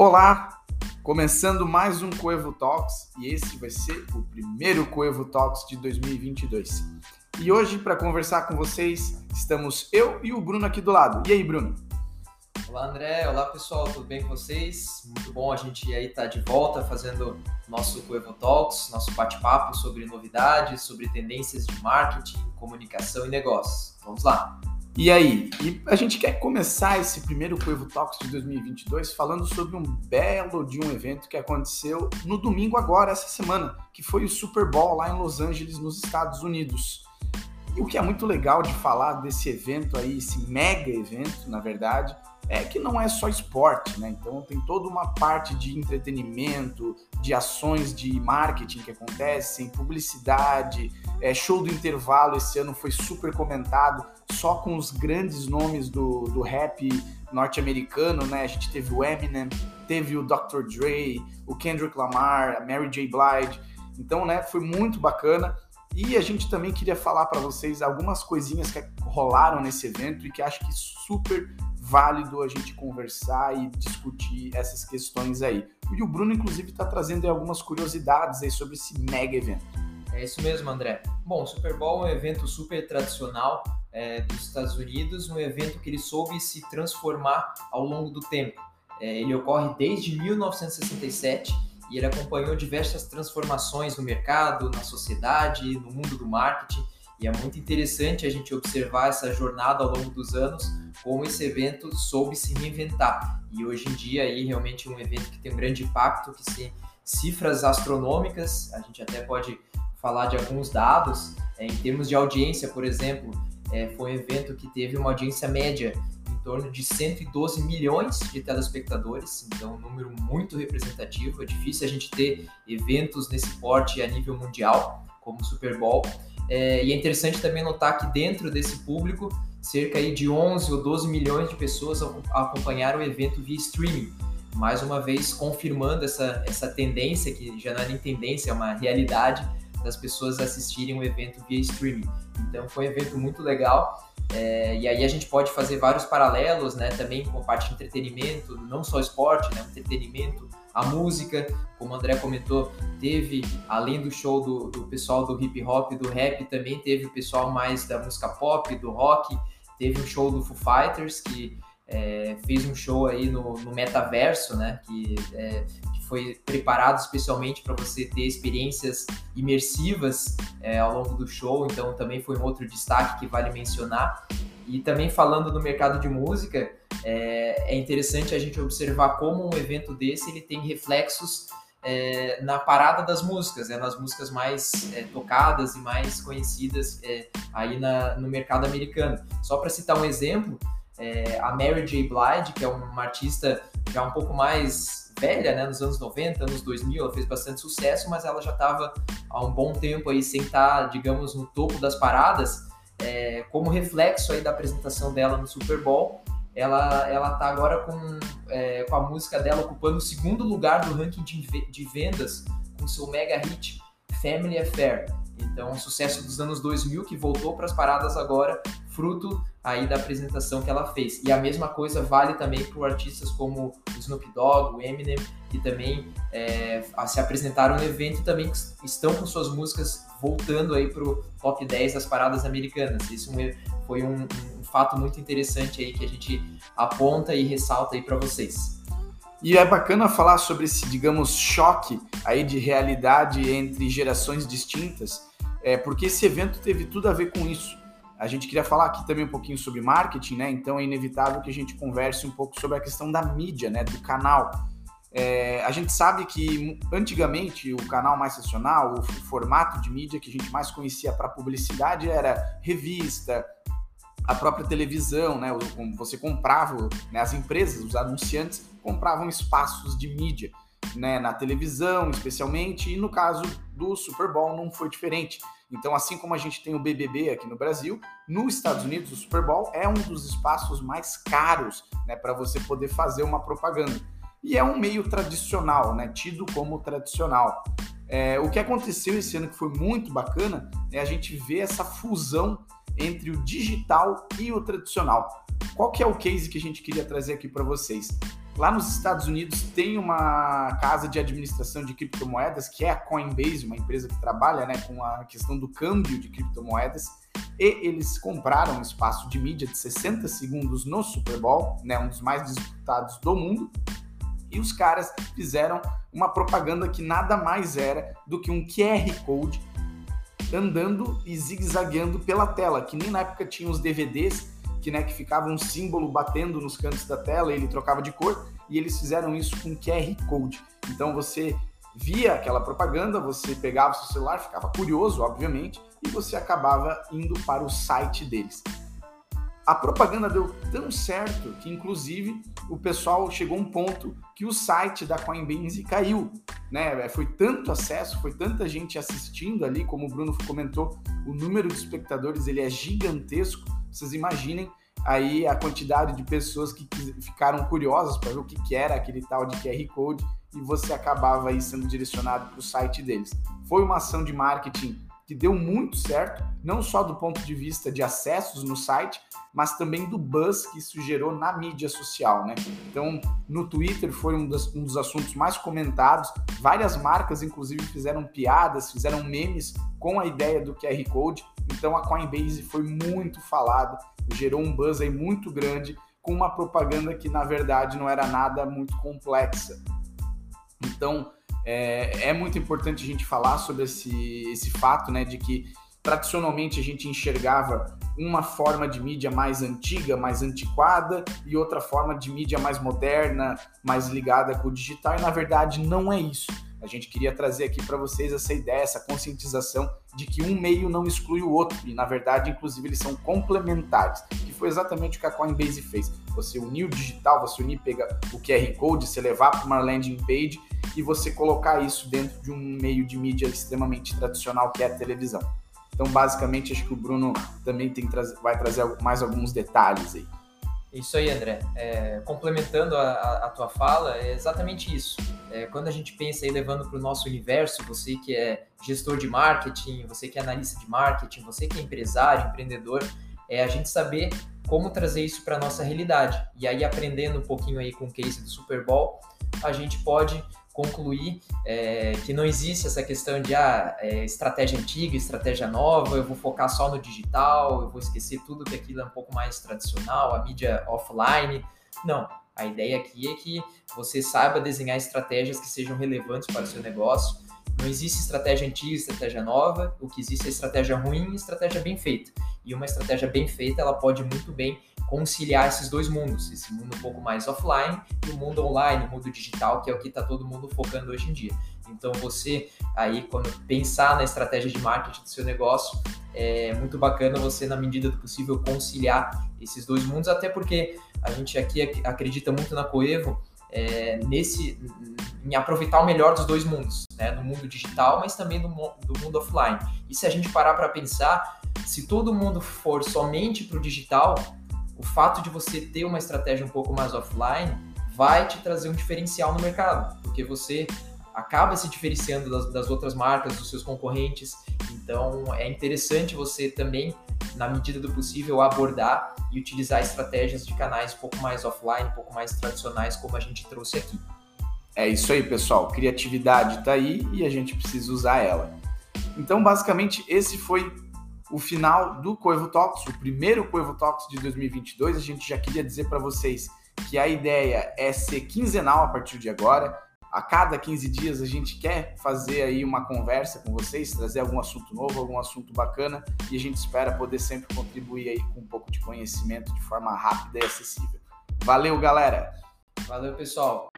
Olá, começando mais um Coevo Talks e esse vai ser o primeiro Coevo Talks de 2022. E hoje, para conversar com vocês, estamos eu e o Bruno aqui do lado. E aí, Bruno? Olá, André. Olá, pessoal. Tudo bem com vocês? Muito bom a gente aí estar tá de volta fazendo nosso Coevo Talks, nosso bate-papo sobre novidades, sobre tendências de marketing, comunicação e negócios. Vamos lá! E aí? E a gente quer começar esse primeiro Coevo Talks de 2022 falando sobre um belo de um evento que aconteceu no domingo agora, essa semana, que foi o Super Bowl lá em Los Angeles, nos Estados Unidos. E o que é muito legal de falar desse evento aí, esse mega evento, na verdade, é que não é só esporte, né? Então tem toda uma parte de entretenimento, de ações de marketing que acontecem, publicidade, é, show do intervalo esse ano foi super comentado, só com os grandes nomes do, do rap norte-americano, né? A gente teve o Eminem, teve o Dr. Dre, o Kendrick Lamar, a Mary J. Blige. Então, né, foi muito bacana. E a gente também queria falar para vocês algumas coisinhas que rolaram nesse evento e que acho que super válido a gente conversar e discutir essas questões aí. E o Bruno, inclusive, está trazendo algumas curiosidades aí sobre esse mega evento. É isso mesmo, André. Bom, o Super Bowl é um evento super tradicional é, dos Estados Unidos, um evento que ele soube se transformar ao longo do tempo. É, ele ocorre desde 1967 e ele acompanhou diversas transformações no mercado, na sociedade, no mundo do marketing. E é muito interessante a gente observar essa jornada ao longo dos anos, como esse evento soube se reinventar. E hoje em dia aí realmente é um evento que tem um grande impacto, que tem cifras astronômicas, a gente até pode falar de alguns dados, é, em termos de audiência, por exemplo, é, foi um evento que teve uma audiência média torno de 112 milhões de telespectadores, então um número muito representativo. É difícil a gente ter eventos nesse porte a nível mundial, como o Super Bowl. É, e é interessante também notar que dentro desse público, cerca aí de 11 ou 12 milhões de pessoas acompanharam o evento via streaming. Mais uma vez confirmando essa, essa tendência, que já não é nem tendência, é uma realidade, das pessoas assistirem o evento via streaming. Então foi um evento muito legal. É, e aí a gente pode fazer vários paralelos, né, também com a parte de entretenimento, não só esporte, né, entretenimento, a música, como o André comentou, teve, além do show do, do pessoal do hip hop, do rap, também teve o pessoal mais da música pop, do rock, teve um show do Foo Fighters, que é, fez um show aí no, no metaverso, né, que, é, foi preparado especialmente para você ter experiências imersivas é, ao longo do show, então também foi um outro destaque que vale mencionar. E também falando no mercado de música, é, é interessante a gente observar como um evento desse ele tem reflexos é, na parada das músicas, né, nas músicas mais é, tocadas e mais conhecidas é, aí na, no mercado americano. Só para citar um exemplo, é, a Mary J. Blige, que é uma artista já um pouco mais velha, né, nos anos 90, anos 2000, ela fez bastante sucesso, mas ela já estava há um bom tempo aí sem estar, digamos, no topo das paradas, é, como reflexo aí da apresentação dela no Super Bowl, ela ela tá agora com, é, com a música dela ocupando o segundo lugar do ranking de, de vendas com seu mega hit Family Affair. Então, um sucesso dos anos 2000 que voltou para as paradas agora, fruto aí da apresentação que ela fez. E a mesma coisa vale também para artistas como o Snoop Dogg, o Eminem, que também é, se apresentaram no evento e também estão com suas músicas voltando aí para o top 10 das paradas americanas. Isso foi um, um fato muito interessante aí que a gente aponta e ressalta aí para vocês. E é bacana falar sobre esse, digamos, choque aí de realidade entre gerações distintas, é, porque esse evento teve tudo a ver com isso. A gente queria falar aqui também um pouquinho sobre marketing, né? Então é inevitável que a gente converse um pouco sobre a questão da mídia, né? Do canal. É, a gente sabe que antigamente o canal mais tradicional, o formato de mídia que a gente mais conhecia para publicidade era revista, a própria televisão, né? Você comprava, né? as empresas, os anunciantes compravam espaços de mídia, né? Na televisão, especialmente, e no caso do Super Bowl não foi diferente. Então, assim como a gente tem o BBB aqui no Brasil, nos Estados Unidos o Super Bowl é um dos espaços mais caros, né? Para você poder fazer uma propaganda. E é um meio tradicional, né? Tido como tradicional. É, o que aconteceu esse ano que foi muito bacana é a gente ver essa fusão entre o digital e o tradicional. Qual que é o case que a gente queria trazer aqui para vocês? Lá nos Estados Unidos tem uma casa de administração de criptomoedas, que é a Coinbase, uma empresa que trabalha né, com a questão do câmbio de criptomoedas, e eles compraram um espaço de mídia de 60 segundos no Super Bowl, né, um dos mais disputados do mundo, e os caras fizeram uma propaganda que nada mais era do que um QR Code andando e zigue-zagueando pela tela, que nem na época tinha os DVDs que, né, que ficava um símbolo batendo nos cantos da tela ele trocava de cor, e eles fizeram isso com QR Code. Então você via aquela propaganda, você pegava o seu celular, ficava curioso, obviamente, e você acabava indo para o site deles. A propaganda deu tão certo que, inclusive, o pessoal chegou a um ponto que o site da Coinbase caiu. Né? Foi tanto acesso, foi tanta gente assistindo ali, como o Bruno comentou, o número de espectadores ele é gigantesco. Vocês imaginem aí a quantidade de pessoas que ficaram curiosas para ver o que, que era aquele tal de QR Code e você acabava aí sendo direcionado para o site deles. Foi uma ação de marketing que deu muito certo, não só do ponto de vista de acessos no site, mas também do buzz que isso gerou na mídia social, né? Então, no Twitter foi um dos, um dos assuntos mais comentados, várias marcas, inclusive, fizeram piadas, fizeram memes com a ideia do QR Code, então a Coinbase foi muito falada, gerou um buzz aí muito grande, com uma propaganda que, na verdade, não era nada muito complexa. Então, é, é muito importante a gente falar sobre esse, esse fato, né, de que tradicionalmente a gente enxergava uma forma de mídia mais antiga, mais antiquada e outra forma de mídia mais moderna, mais ligada com o digital, e na verdade não é isso. A gente queria trazer aqui para vocês essa ideia, essa conscientização de que um meio não exclui o outro, e na verdade, inclusive, eles são complementares, que foi exatamente o que a Coinbase fez. Você unir o digital, você unir, pegar o QR Code, você levar para uma landing page e você colocar isso dentro de um meio de mídia extremamente tradicional que é a televisão. Então, basicamente, acho que o Bruno também tem, vai trazer mais alguns detalhes aí. Isso aí, André. É, complementando a, a, tua fala, é exatamente isso. É, quando a gente pensa aí levando para o nosso universo, você que é gestor de marketing, você que é analista de marketing, você que é empresário, empreendedor, é a gente saber como trazer isso para nossa realidade. E aí, aprendendo um pouquinho aí com o case do Super Bowl, a gente pode concluir é, que não existe essa questão de ah, é, estratégia antiga, estratégia nova, eu vou focar só no digital, eu vou esquecer tudo que aquilo é um pouco mais tradicional, a mídia offline. Não, a ideia aqui é que você saiba desenhar estratégias que sejam relevantes para o seu negócio. Não existe estratégia antiga, estratégia nova. O que existe é estratégia ruim e estratégia bem feita. E uma estratégia bem feita, ela pode muito bem conciliar esses dois mundos, esse mundo um pouco mais offline e o mundo online, o mundo digital, que é o que está todo mundo focando hoje em dia. Então você aí quando pensar na estratégia de marketing do seu negócio, é muito bacana você na medida do possível conciliar esses dois mundos, até porque a gente aqui acredita muito na Coevo é, nesse em aproveitar o melhor dos dois mundos, né, do mundo digital, mas também do, do mundo offline. E se a gente parar para pensar, se todo mundo for somente para o digital, o fato de você ter uma estratégia um pouco mais offline vai te trazer um diferencial no mercado, porque você acaba se diferenciando das, das, outras marcas, dos seus concorrentes. Então é interessante você também, na medida do possível, abordar e utilizar estratégias de canais um pouco mais offline, um pouco mais tradicionais, como a gente trouxe aqui. É isso aí, pessoal. Criatividade está aí e a gente precisa usar ela. Então, basicamente, esse foi o final do Coivo Talks, o primeiro Coivo Talks de 2022. A gente já queria dizer para vocês que a ideia é ser quinzenal a partir de agora. A cada 15 dias a gente quer fazer aí uma conversa com vocês, trazer algum assunto novo, algum assunto bacana e a gente espera poder sempre contribuir aí com um pouco de conhecimento de forma rápida e acessível. Valeu, galera! Valeu, pessoal!